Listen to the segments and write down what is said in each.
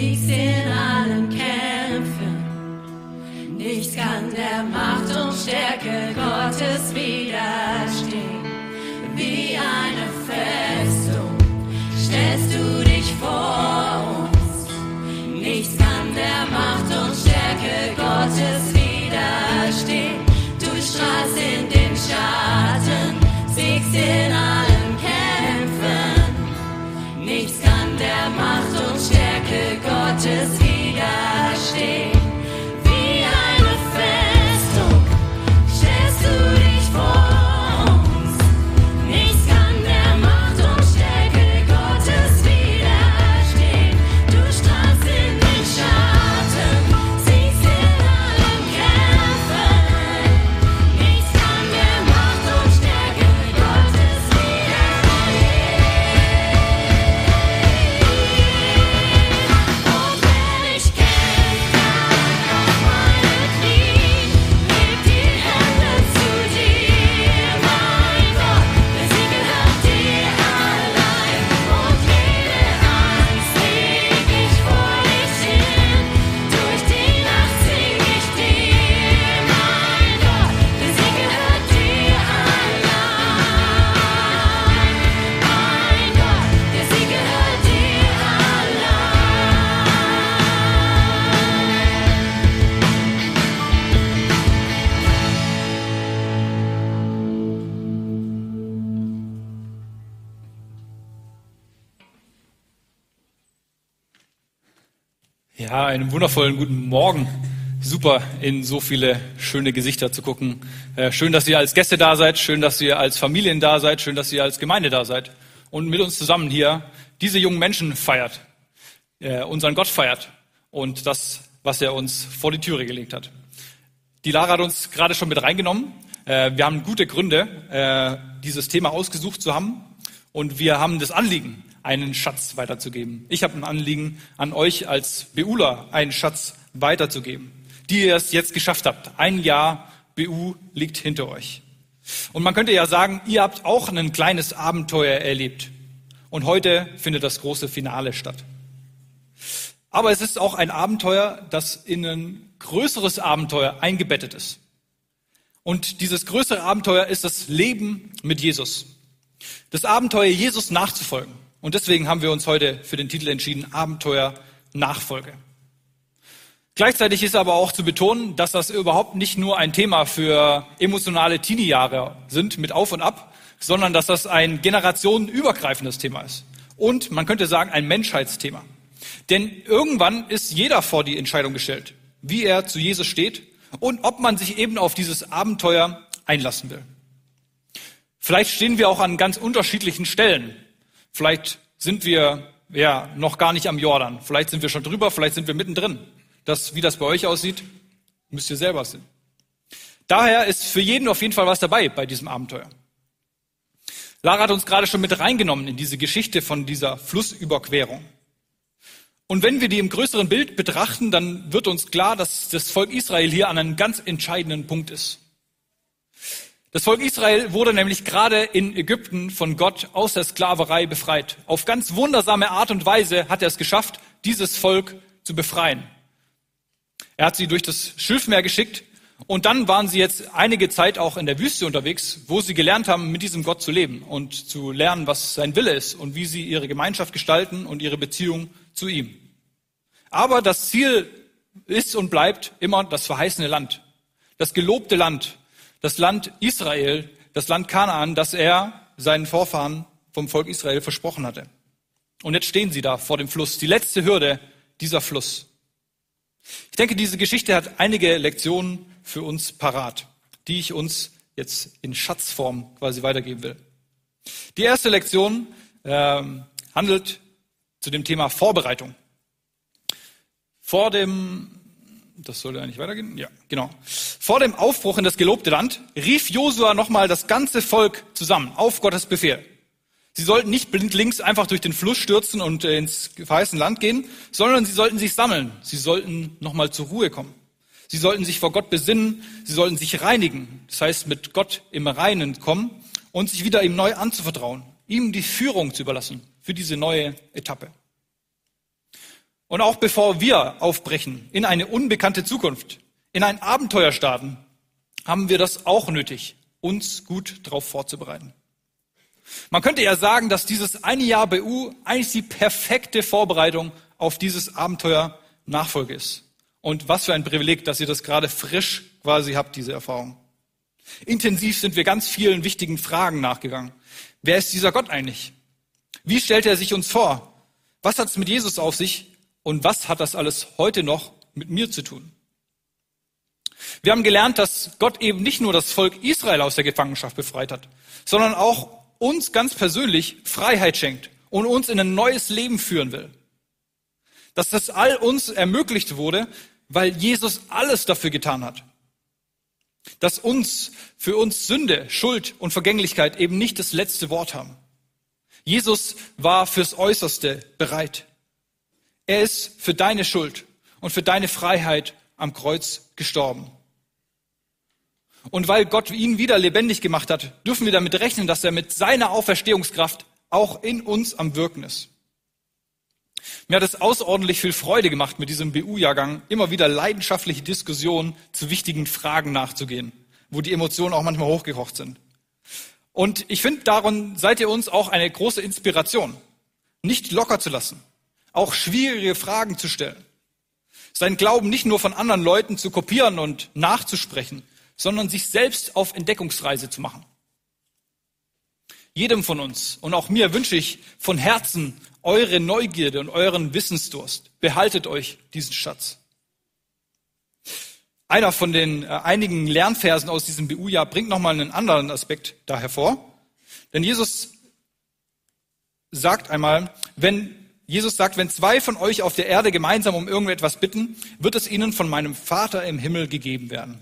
siegst in Ja, einen wundervollen guten Morgen. Super, in so viele schöne Gesichter zu gucken. Äh, schön, dass ihr als Gäste da seid, schön, dass ihr als Familien da seid, schön, dass ihr als Gemeinde da seid und mit uns zusammen hier diese jungen Menschen feiert, äh, unseren Gott feiert und das, was er uns vor die Türe gelegt hat. Die Lara hat uns gerade schon mit reingenommen. Äh, wir haben gute Gründe, dieses Thema ausgesucht zu haben und wir haben das Anliegen, einen Schatz weiterzugeben. Ich habe ein Anliegen an euch als BUler, einen Schatz weiterzugeben, die ihr es jetzt geschafft habt. Ein Jahr BU liegt hinter euch. Und man könnte ja sagen, ihr habt auch ein kleines Abenteuer erlebt. Und heute findet das große Finale statt. Aber es ist auch ein Abenteuer, das in ein größeres Abenteuer eingebettet ist. Und dieses größere Abenteuer ist das Leben mit Jesus. Das Abenteuer, Jesus nachzufolgen. Und deswegen haben wir uns heute für den Titel entschieden, Abenteuer Nachfolge. Gleichzeitig ist aber auch zu betonen, dass das überhaupt nicht nur ein Thema für emotionale Teenie-Jahre sind mit Auf und Ab, sondern dass das ein generationenübergreifendes Thema ist. Und man könnte sagen, ein Menschheitsthema. Denn irgendwann ist jeder vor die Entscheidung gestellt, wie er zu Jesus steht und ob man sich eben auf dieses Abenteuer einlassen will. Vielleicht stehen wir auch an ganz unterschiedlichen Stellen. Vielleicht sind wir ja noch gar nicht am Jordan. Vielleicht sind wir schon drüber, vielleicht sind wir mittendrin. Das, wie das bei euch aussieht, müsst ihr selber sehen. Daher ist für jeden auf jeden Fall was dabei bei diesem Abenteuer. Lara hat uns gerade schon mit reingenommen in diese Geschichte von dieser Flussüberquerung. Und wenn wir die im größeren Bild betrachten, dann wird uns klar, dass das Volk Israel hier an einem ganz entscheidenden Punkt ist. Das Volk Israel wurde nämlich gerade in Ägypten von Gott aus der Sklaverei befreit. Auf ganz wundersame Art und Weise hat er es geschafft, dieses Volk zu befreien. Er hat sie durch das Schilfmeer geschickt und dann waren sie jetzt einige Zeit auch in der Wüste unterwegs, wo sie gelernt haben, mit diesem Gott zu leben und zu lernen, was sein Wille ist und wie sie ihre Gemeinschaft gestalten und ihre Beziehung zu ihm. Aber das Ziel ist und bleibt immer das verheißene Land, das gelobte Land, das Land Israel, das Land Kanaan, das er seinen Vorfahren vom Volk Israel versprochen hatte. Und jetzt stehen sie da vor dem Fluss, die letzte Hürde dieser Fluss. Ich denke, diese Geschichte hat einige Lektionen für uns parat, die ich uns jetzt in Schatzform quasi weitergeben will. Die erste Lektion äh, handelt zu dem Thema Vorbereitung. Vor dem, das sollte eigentlich weitergehen, ja, genau. Vor dem Aufbruch in das gelobte Land rief Josua nochmal das ganze Volk zusammen auf Gottes Befehl. Sie sollten nicht blindlings einfach durch den Fluss stürzen und äh, ins verheißene Land gehen, sondern sie sollten sich sammeln. Sie sollten nochmal zur Ruhe kommen. Sie sollten sich vor Gott besinnen, sie sollten sich reinigen, das heißt mit Gott im Reinen kommen und sich wieder ihm neu anzuvertrauen, ihm die Führung zu überlassen für diese neue Etappe. Und auch bevor wir aufbrechen in eine unbekannte Zukunft, in ein Abenteuer starten, haben wir das auch nötig, uns gut darauf vorzubereiten. Man könnte ja sagen, dass dieses eine Jahr BU eigentlich die perfekte Vorbereitung auf dieses Abenteuer Nachfolge ist. Und was für ein Privileg, dass ihr das gerade frisch quasi habt, diese Erfahrung. Intensiv sind wir ganz vielen wichtigen Fragen nachgegangen. Wer ist dieser Gott eigentlich? Wie stellt er sich uns vor? Was hat es mit Jesus auf sich? Und was hat das alles heute noch mit mir zu tun? Wir haben gelernt, dass Gott eben nicht nur das Volk Israel aus der Gefangenschaft befreit hat, sondern auch uns ganz persönlich Freiheit schenkt und uns in ein neues Leben führen will. Dass das all uns ermöglicht wurde, weil Jesus alles dafür getan hat. Dass uns, für uns Sünde, Schuld und Vergänglichkeit eben nicht das letzte Wort haben. Jesus war fürs Äußerste bereit. Er ist für deine Schuld und für deine Freiheit am Kreuz gestorben. Und weil Gott ihn wieder lebendig gemacht hat, dürfen wir damit rechnen, dass er mit seiner Auferstehungskraft auch in uns am Wirken ist. Mir hat es außerordentlich viel Freude gemacht, mit diesem BU-Jahrgang immer wieder leidenschaftliche Diskussionen zu wichtigen Fragen nachzugehen, wo die Emotionen auch manchmal hochgekocht sind. Und ich finde, darin seid ihr uns auch eine große Inspiration, nicht locker zu lassen, auch schwierige Fragen zu stellen, seinen Glauben nicht nur von anderen Leuten zu kopieren und nachzusprechen, sondern sich selbst auf Entdeckungsreise zu machen. Jedem von uns und auch mir wünsche ich von Herzen eure Neugierde und euren Wissensdurst. Behaltet euch diesen Schatz. Einer von den äh, einigen Lernversen aus diesem BU-Jahr bringt nochmal einen anderen Aspekt da hervor. Denn Jesus sagt einmal, wenn Jesus sagt, wenn zwei von euch auf der Erde gemeinsam um irgendetwas bitten, wird es ihnen von meinem Vater im Himmel gegeben werden.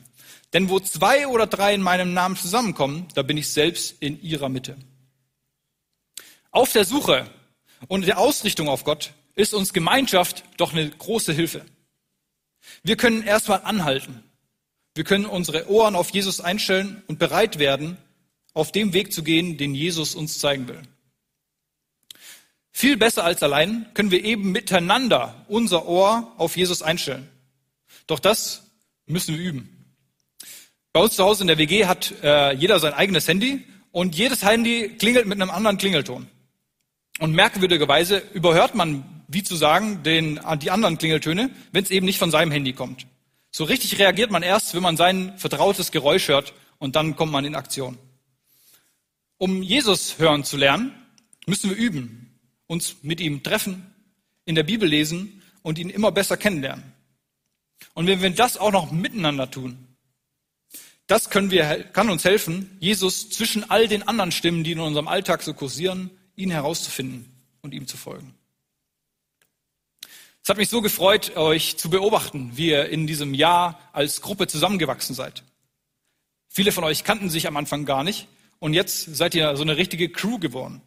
Denn wo zwei oder drei in meinem Namen zusammenkommen, da bin ich selbst in ihrer Mitte. Auf der Suche und der Ausrichtung auf Gott ist uns Gemeinschaft doch eine große Hilfe. Wir können erstmal anhalten. Wir können unsere Ohren auf Jesus einstellen und bereit werden, auf dem Weg zu gehen, den Jesus uns zeigen will. Viel besser als allein können wir eben miteinander unser Ohr auf Jesus einstellen. Doch das müssen wir üben. Bei uns zu Hause in der WG hat äh, jeder sein eigenes Handy und jedes Handy klingelt mit einem anderen Klingelton. Und merkwürdigerweise überhört man, wie zu sagen, den, die anderen Klingeltöne, wenn es eben nicht von seinem Handy kommt. So richtig reagiert man erst, wenn man sein vertrautes Geräusch hört und dann kommt man in Aktion. Um Jesus hören zu lernen, müssen wir üben, uns mit ihm treffen, in der Bibel lesen und ihn immer besser kennenlernen. Und wenn wir das auch noch miteinander tun, das können wir, kann uns helfen, Jesus zwischen all den anderen Stimmen, die in unserem Alltag so kursieren, ihn herauszufinden und ihm zu folgen. Es hat mich so gefreut, euch zu beobachten, wie ihr in diesem Jahr als Gruppe zusammengewachsen seid. Viele von euch kannten sich am Anfang gar nicht und jetzt seid ihr so eine richtige Crew geworden.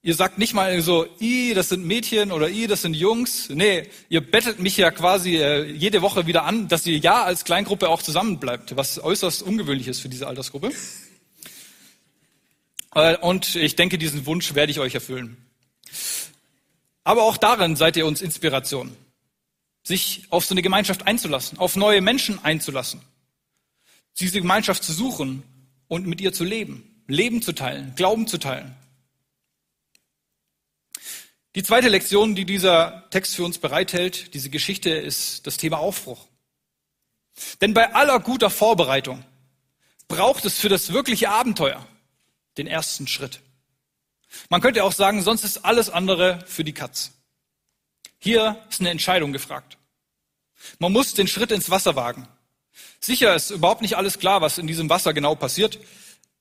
Ihr sagt nicht mal so, i, das sind Mädchen oder i, das sind Jungs. Nee, ihr bettelt mich ja quasi äh, jede Woche wieder an, dass ihr ja als Kleingruppe auch zusammenbleibt, was äußerst ungewöhnlich ist für diese Altersgruppe. Äh, und ich denke, diesen Wunsch werde ich euch erfüllen. Aber auch darin seid ihr uns Inspiration, sich auf so eine Gemeinschaft einzulassen, auf neue Menschen einzulassen, diese Gemeinschaft zu suchen und mit ihr zu leben, Leben zu teilen, Glauben zu teilen. Die zweite Lektion, die dieser Text für uns bereithält, diese Geschichte, ist das Thema Aufbruch. Denn bei aller guter Vorbereitung braucht es für das wirkliche Abenteuer den ersten Schritt. Man könnte auch sagen, sonst ist alles andere für die Katz. Hier ist eine Entscheidung gefragt. Man muss den Schritt ins Wasser wagen. Sicher ist überhaupt nicht alles klar, was in diesem Wasser genau passiert,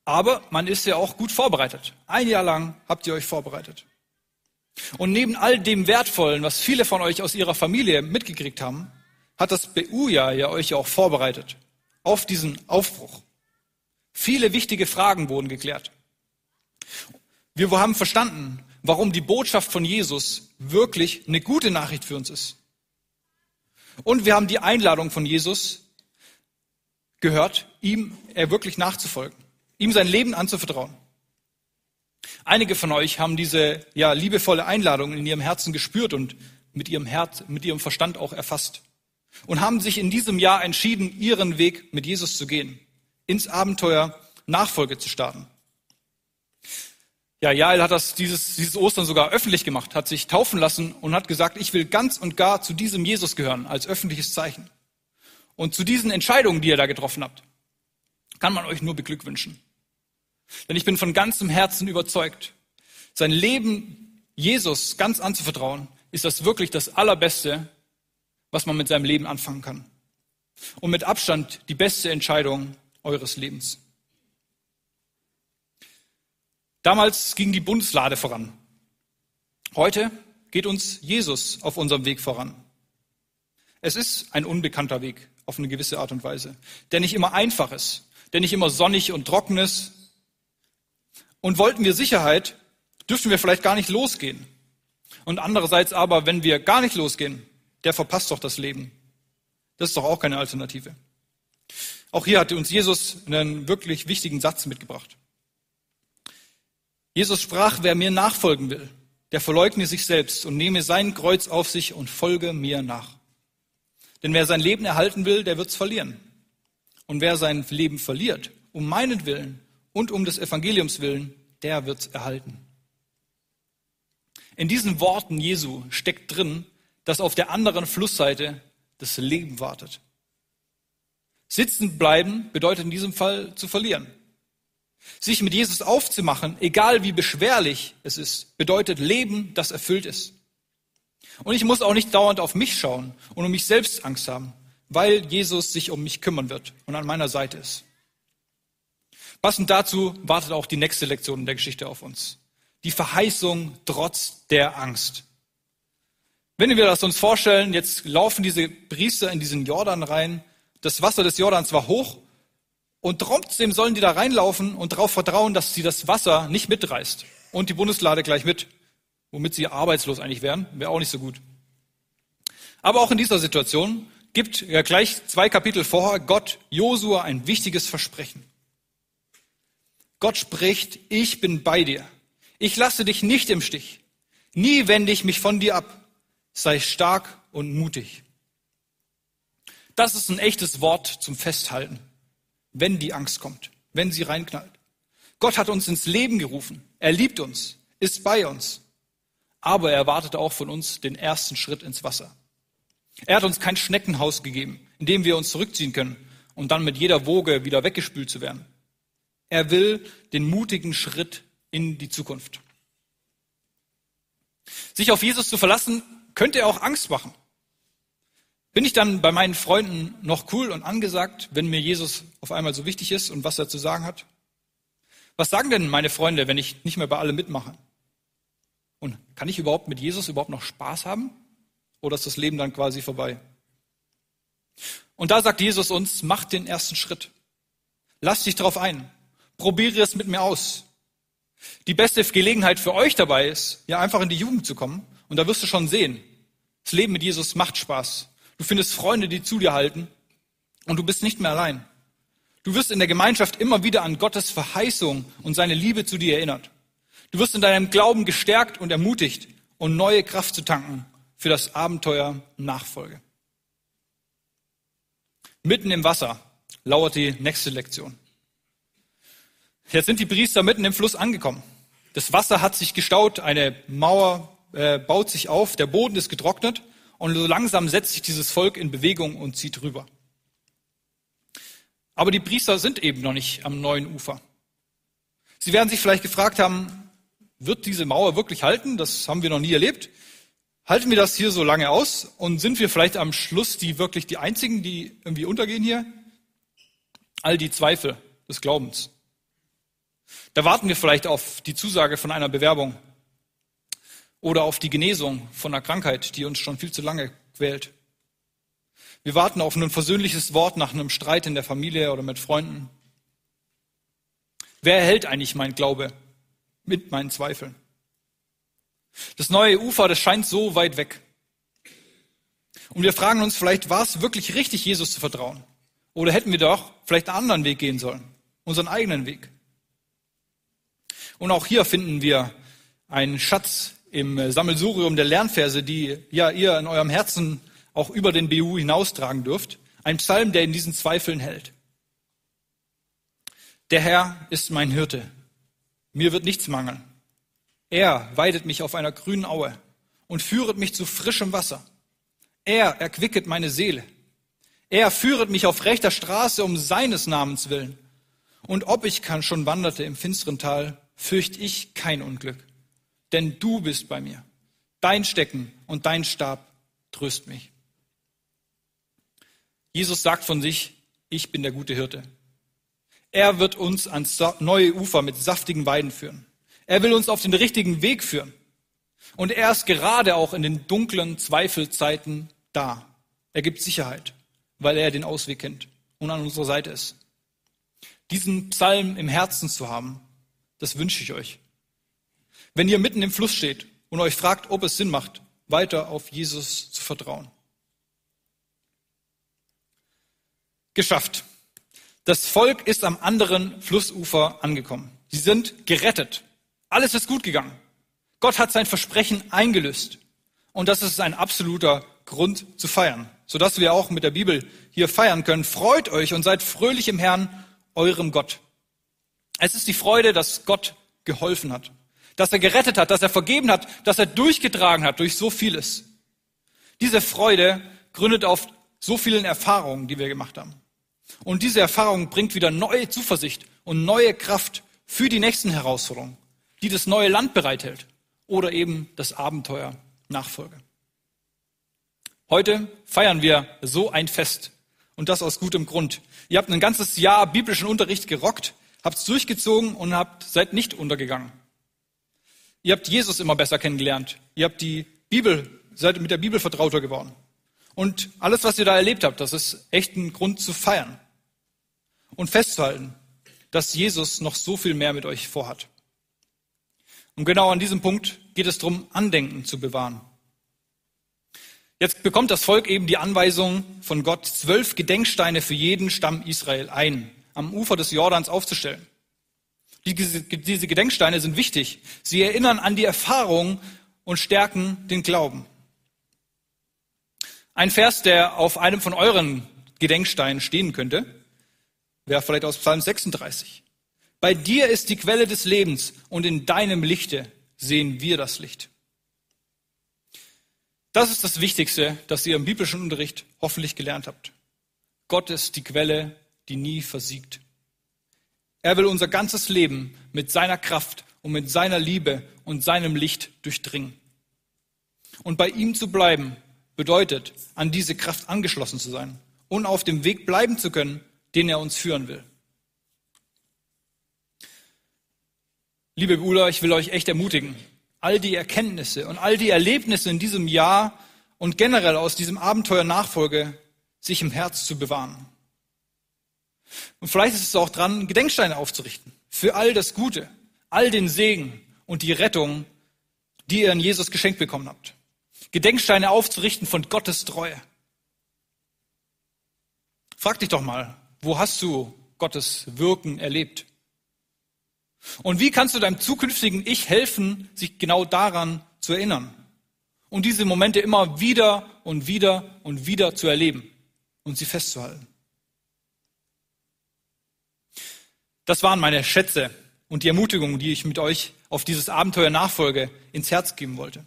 aber man ist ja auch gut vorbereitet. Ein Jahr lang habt ihr euch vorbereitet. Und neben all dem Wertvollen, was viele von euch aus ihrer Familie mitgekriegt haben, hat das BU-Jahr ja euch auch vorbereitet auf diesen Aufbruch. Viele wichtige Fragen wurden geklärt. Wir haben verstanden, warum die Botschaft von Jesus wirklich eine gute Nachricht für uns ist. Und wir haben die Einladung von Jesus gehört, ihm er wirklich nachzufolgen, ihm sein Leben anzuvertrauen. Einige von euch haben diese ja, liebevolle Einladung in ihrem Herzen gespürt und mit ihrem Herz, mit ihrem Verstand auch erfasst. Und haben sich in diesem Jahr entschieden, ihren Weg mit Jesus zu gehen, ins Abenteuer Nachfolge zu starten. Ja, Jael hat das dieses, dieses Ostern sogar öffentlich gemacht, hat sich taufen lassen und hat gesagt, ich will ganz und gar zu diesem Jesus gehören, als öffentliches Zeichen. Und zu diesen Entscheidungen, die ihr da getroffen habt, kann man euch nur beglückwünschen. Denn ich bin von ganzem Herzen überzeugt, sein Leben Jesus ganz anzuvertrauen, ist das wirklich das Allerbeste, was man mit seinem Leben anfangen kann. Und mit Abstand die beste Entscheidung eures Lebens. Damals ging die Bundeslade voran. Heute geht uns Jesus auf unserem Weg voran. Es ist ein unbekannter Weg auf eine gewisse Art und Weise, der nicht immer einfach ist, der nicht immer sonnig und trocken ist, und wollten wir Sicherheit, dürften wir vielleicht gar nicht losgehen. Und andererseits aber, wenn wir gar nicht losgehen, der verpasst doch das Leben. Das ist doch auch keine Alternative. Auch hier hatte uns Jesus einen wirklich wichtigen Satz mitgebracht. Jesus sprach, wer mir nachfolgen will, der verleugne sich selbst und nehme sein Kreuz auf sich und folge mir nach. Denn wer sein Leben erhalten will, der wird's verlieren. Und wer sein Leben verliert, um meinen Willen und um des Evangeliums willen, der wird erhalten. In diesen Worten Jesu steckt drin, dass auf der anderen Flussseite das Leben wartet. Sitzen bleiben bedeutet in diesem Fall zu verlieren. Sich mit Jesus aufzumachen, egal wie beschwerlich es ist, bedeutet Leben, das erfüllt ist. Und ich muss auch nicht dauernd auf mich schauen und um mich selbst Angst haben, weil Jesus sich um mich kümmern wird und an meiner Seite ist. Passend dazu wartet auch die nächste Lektion in der Geschichte auf uns. Die Verheißung trotz der Angst. Wenn wir das uns vorstellen, jetzt laufen diese Priester in diesen Jordan rein, das Wasser des Jordans war hoch und trotzdem sollen die da reinlaufen und darauf vertrauen, dass sie das Wasser nicht mitreißt und die Bundeslade gleich mit, womit sie arbeitslos eigentlich wären, wäre auch nicht so gut. Aber auch in dieser Situation gibt ja gleich zwei Kapitel vorher Gott Josua ein wichtiges Versprechen. Gott spricht, ich bin bei dir. Ich lasse dich nicht im Stich. Nie wende ich mich von dir ab. Sei stark und mutig. Das ist ein echtes Wort zum Festhalten, wenn die Angst kommt, wenn sie reinknallt. Gott hat uns ins Leben gerufen. Er liebt uns, ist bei uns. Aber er erwartet auch von uns den ersten Schritt ins Wasser. Er hat uns kein Schneckenhaus gegeben, in dem wir uns zurückziehen können und dann mit jeder Woge wieder weggespült zu werden. Er will den mutigen Schritt in die Zukunft. Sich auf Jesus zu verlassen, könnte auch Angst machen. Bin ich dann bei meinen Freunden noch cool und angesagt, wenn mir Jesus auf einmal so wichtig ist und was er zu sagen hat? Was sagen denn meine Freunde, wenn ich nicht mehr bei allem mitmache? kann ich überhaupt mit Jesus überhaupt noch Spaß haben? Oder ist das Leben dann quasi vorbei? Und da sagt Jesus uns, mach den ersten Schritt. Lass dich drauf ein. Probiere es mit mir aus. Die beste Gelegenheit für euch dabei ist, ja einfach in die Jugend zu kommen. Und da wirst du schon sehen, das Leben mit Jesus macht Spaß. Du findest Freunde, die zu dir halten. Und du bist nicht mehr allein. Du wirst in der Gemeinschaft immer wieder an Gottes Verheißung und seine Liebe zu dir erinnert. Du wirst in deinem Glauben gestärkt und ermutigt und neue Kraft zu tanken für das Abenteuer Nachfolge. Mitten im Wasser lauert die nächste Lektion. Jetzt sind die Priester mitten im Fluss angekommen. Das Wasser hat sich gestaut, eine Mauer äh, baut sich auf, der Boden ist getrocknet und so langsam setzt sich dieses Volk in Bewegung und zieht rüber. Aber die Priester sind eben noch nicht am neuen Ufer. Sie werden sich vielleicht gefragt haben, wird diese Mauer wirklich halten? Das haben wir noch nie erlebt. Halten wir das hier so lange aus und sind wir vielleicht am Schluss die wirklich die einzigen, die irgendwie untergehen hier? All die Zweifel des Glaubens. Da warten wir vielleicht auf die Zusage von einer Bewerbung oder auf die Genesung von einer Krankheit, die uns schon viel zu lange quält. Wir warten auf ein versöhnliches Wort nach einem Streit in der Familie oder mit Freunden. Wer erhält eigentlich mein Glaube mit meinen Zweifeln? Das neue Ufer, das scheint so weit weg. Und wir fragen uns vielleicht, war es wirklich richtig, Jesus zu vertrauen? Oder hätten wir doch vielleicht einen anderen Weg gehen sollen? Unseren eigenen Weg. Und auch hier finden wir einen Schatz im Sammelsurium der Lernverse, die ja ihr in eurem Herzen auch über den BU hinaustragen dürft. Ein Psalm, der in diesen Zweifeln hält. Der Herr ist mein Hirte. Mir wird nichts mangeln. Er weidet mich auf einer grünen Aue und führet mich zu frischem Wasser. Er erquicket meine Seele. Er führet mich auf rechter Straße um seines Namens willen. Und ob ich kann schon wanderte im finsteren Tal, fürcht ich kein Unglück. Denn du bist bei mir. Dein Stecken und dein Stab tröst mich. Jesus sagt von sich, ich bin der gute Hirte. Er wird uns ans neue Ufer mit saftigen Weiden führen. Er will uns auf den richtigen Weg führen. Und er ist gerade auch in den dunklen Zweifelzeiten da. Er gibt Sicherheit, weil er den Ausweg kennt und an unserer Seite ist. Diesen Psalm im Herzen zu haben, das wünsche ich euch. Wenn ihr mitten im Fluss steht und euch fragt, ob es Sinn macht, weiter auf Jesus zu vertrauen. Geschafft. Das Volk ist am anderen Flussufer angekommen. Sie sind gerettet. Alles ist gut gegangen. Gott hat sein Versprechen eingelöst. Und das ist ein absoluter Grund zu feiern, sodass wir auch mit der Bibel hier feiern können. Freut euch und seid fröhlich im Herrn, eurem Gott. Es ist die Freude, dass Gott geholfen hat, dass er gerettet hat, dass er vergeben hat, dass er durchgetragen hat durch so vieles. Diese Freude gründet auf so vielen Erfahrungen, die wir gemacht haben. Und diese Erfahrung bringt wieder neue Zuversicht und neue Kraft für die nächsten Herausforderungen die das neue Land bereithält oder eben das Abenteuer Nachfolge. Heute feiern wir so ein Fest und das aus gutem Grund. Ihr habt ein ganzes Jahr biblischen Unterricht gerockt, habt es durchgezogen und habt seid nicht untergegangen. Ihr habt Jesus immer besser kennengelernt. Ihr habt die Bibel, seid mit der Bibel vertrauter geworden. Und alles, was ihr da erlebt habt, das ist echt ein Grund zu feiern und festzuhalten, dass Jesus noch so viel mehr mit euch vorhat. Und genau an diesem Punkt geht es darum, Andenken zu bewahren. Jetzt bekommt das Volk eben die Anweisung von Gott, zwölf Gedenksteine für jeden Stamm Israel ein, am Ufer des Jordans aufzustellen. Diese Gedenksteine sind wichtig. Sie erinnern an die Erfahrung und stärken den Glauben. Ein Vers, der auf einem von euren Gedenksteinen stehen könnte, wäre vielleicht aus Psalm 36. Bei dir ist die Quelle des Lebens und in deinem Lichte sehen wir das Licht. Das ist das Wichtigste, das ihr im biblischen Unterricht hoffentlich gelernt habt. Gott ist die Quelle, die nie versiegt. Er will unser ganzes Leben mit seiner Kraft und mit seiner Liebe und seinem Licht durchdringen. Und bei ihm zu bleiben bedeutet, an diese Kraft angeschlossen zu sein und auf dem Weg bleiben zu können, den er uns führen will. Liebe Brüder, ich will euch echt ermutigen. all die Erkenntnisse und all die Erlebnisse in diesem Jahr und generell aus diesem Abenteuer Nachfolge sich im Herz zu bewahren. Und vielleicht ist es auch dran, Gedenksteine aufzurichten für all das Gute, all den Segen und die Rettung, die ihr in Jesus geschenkt bekommen habt. Gedenksteine aufzurichten von Gottes Treue. Frag dich doch mal, wo hast du Gottes Wirken erlebt? Und wie kannst du deinem zukünftigen Ich helfen, sich genau daran zu erinnern und diese Momente immer wieder und wieder und wieder zu erleben und sie festzuhalten? Das waren meine Schätze und die Ermutigung, die ich mit euch auf dieses Abenteuer Nachfolge ins Herz geben wollte.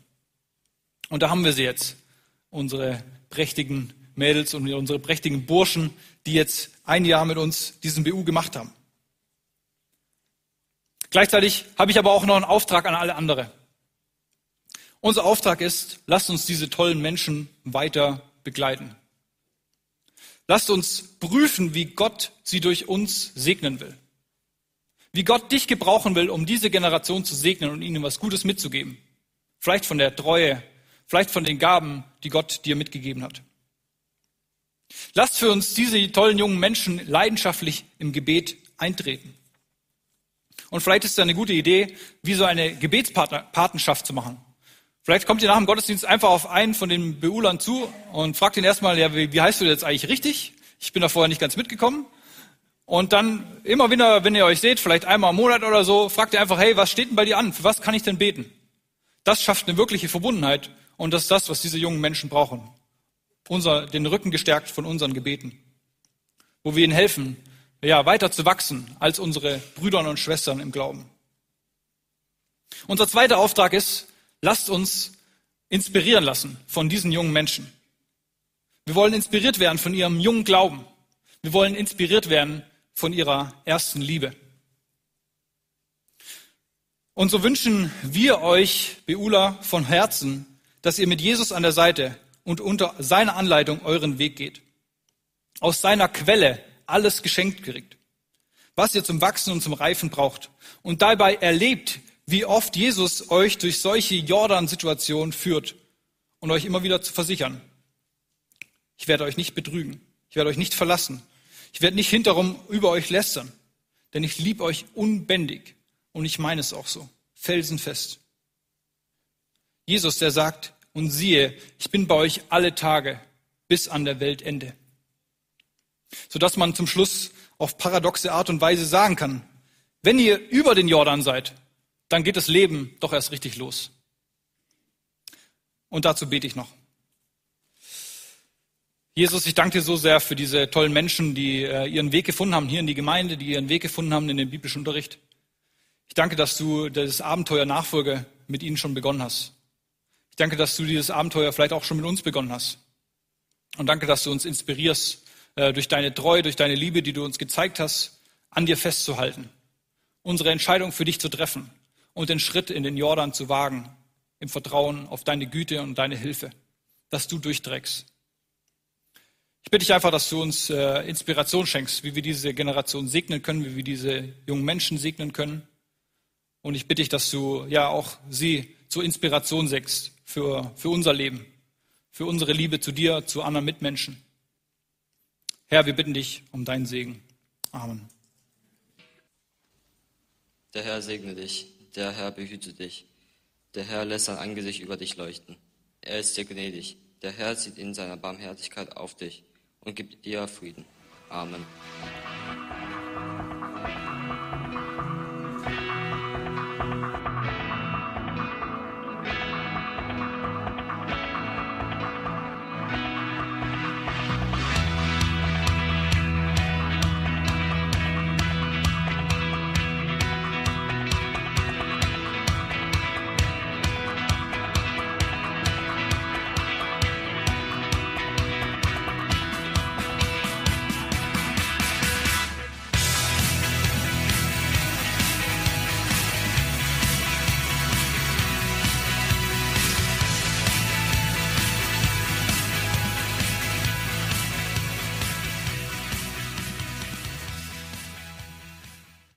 Und da haben wir sie jetzt, unsere prächtigen Mädels und unsere prächtigen Burschen, die jetzt ein Jahr mit uns diesen BU gemacht haben. Gleichzeitig habe ich aber auch noch einen Auftrag an alle andere. Unser Auftrag ist, lasst uns diese tollen Menschen weiter begleiten. Lasst uns prüfen, wie Gott sie durch uns segnen will. Wie Gott dich gebrauchen will, um diese Generation zu segnen und ihnen was Gutes mitzugeben. Vielleicht von der Treue, vielleicht von den Gaben, die Gott dir mitgegeben hat. Lasst für uns diese tollen jungen Menschen leidenschaftlich im Gebet eintreten. Und vielleicht ist es eine gute Idee, wie so eine Gebetspatenschaft zu machen. Vielleicht kommt ihr nach dem Gottesdienst einfach auf einen von den Beulern zu und fragt ihn erstmal, ja, wie, wie heißt du jetzt eigentlich richtig? Ich bin da vorher nicht ganz mitgekommen. Und dann immer wieder, wenn ihr euch seht, vielleicht einmal im Monat oder so, fragt ihr einfach, hey, was steht denn bei dir an? Für was kann ich denn beten? Das schafft eine wirkliche Verbundenheit und das ist das, was diese jungen Menschen brauchen. Unser, den Rücken gestärkt von unseren Gebeten. Wo wir ihnen helfen, ja, weiter zu wachsen als unsere Brüder und Schwestern im Glauben. Unser zweiter Auftrag ist, lasst uns inspirieren lassen von diesen jungen Menschen. Wir wollen inspiriert werden von ihrem jungen Glauben. Wir wollen inspiriert werden von ihrer ersten Liebe. Und so wünschen wir euch, Beula, von Herzen, dass ihr mit Jesus an der Seite und unter seiner Anleitung euren Weg geht. Aus seiner Quelle alles geschenkt kriegt, was ihr zum Wachsen und zum Reifen braucht. Und dabei erlebt, wie oft Jesus euch durch solche Jordan-Situationen führt und euch immer wieder zu versichern. Ich werde euch nicht betrügen. Ich werde euch nicht verlassen. Ich werde nicht hinterrum über euch lästern. Denn ich liebe euch unbändig. Und ich meine es auch so. Felsenfest. Jesus, der sagt, und siehe, ich bin bei euch alle Tage bis an der Weltende sodass man zum Schluss auf paradoxe Art und Weise sagen kann, wenn ihr über den Jordan seid, dann geht das Leben doch erst richtig los. Und dazu bete ich noch. Jesus, ich danke dir so sehr für diese tollen Menschen, die äh, ihren Weg gefunden haben hier in die Gemeinde, die ihren Weg gefunden haben in den biblischen Unterricht. Ich danke, dass du das Abenteuer Nachfolge mit ihnen schon begonnen hast. Ich danke, dass du dieses Abenteuer vielleicht auch schon mit uns begonnen hast. Und danke, dass du uns inspirierst, äh, durch deine Treue, durch deine Liebe, die du uns gezeigt hast, an dir festzuhalten, unsere Entscheidung für dich zu treffen und den Schritt in den Jordan zu wagen, im Vertrauen auf deine Güte und deine Hilfe, dass du durchträgst. Ich bitte dich einfach, dass du uns äh, Inspiration schenkst, wie wir diese Generation segnen können, wie wir diese jungen Menschen segnen können. Und ich bitte dich, dass du ja auch sie zur Inspiration sägst für, für unser Leben, für unsere Liebe zu dir, zu anderen Mitmenschen. Herr, wir bitten dich um deinen Segen. Amen. Der Herr segne dich, der Herr behüte dich, der Herr lässt sein Angesicht über dich leuchten. Er ist dir gnädig, der Herr zieht in seiner Barmherzigkeit auf dich und gib ihr Frieden. Amen.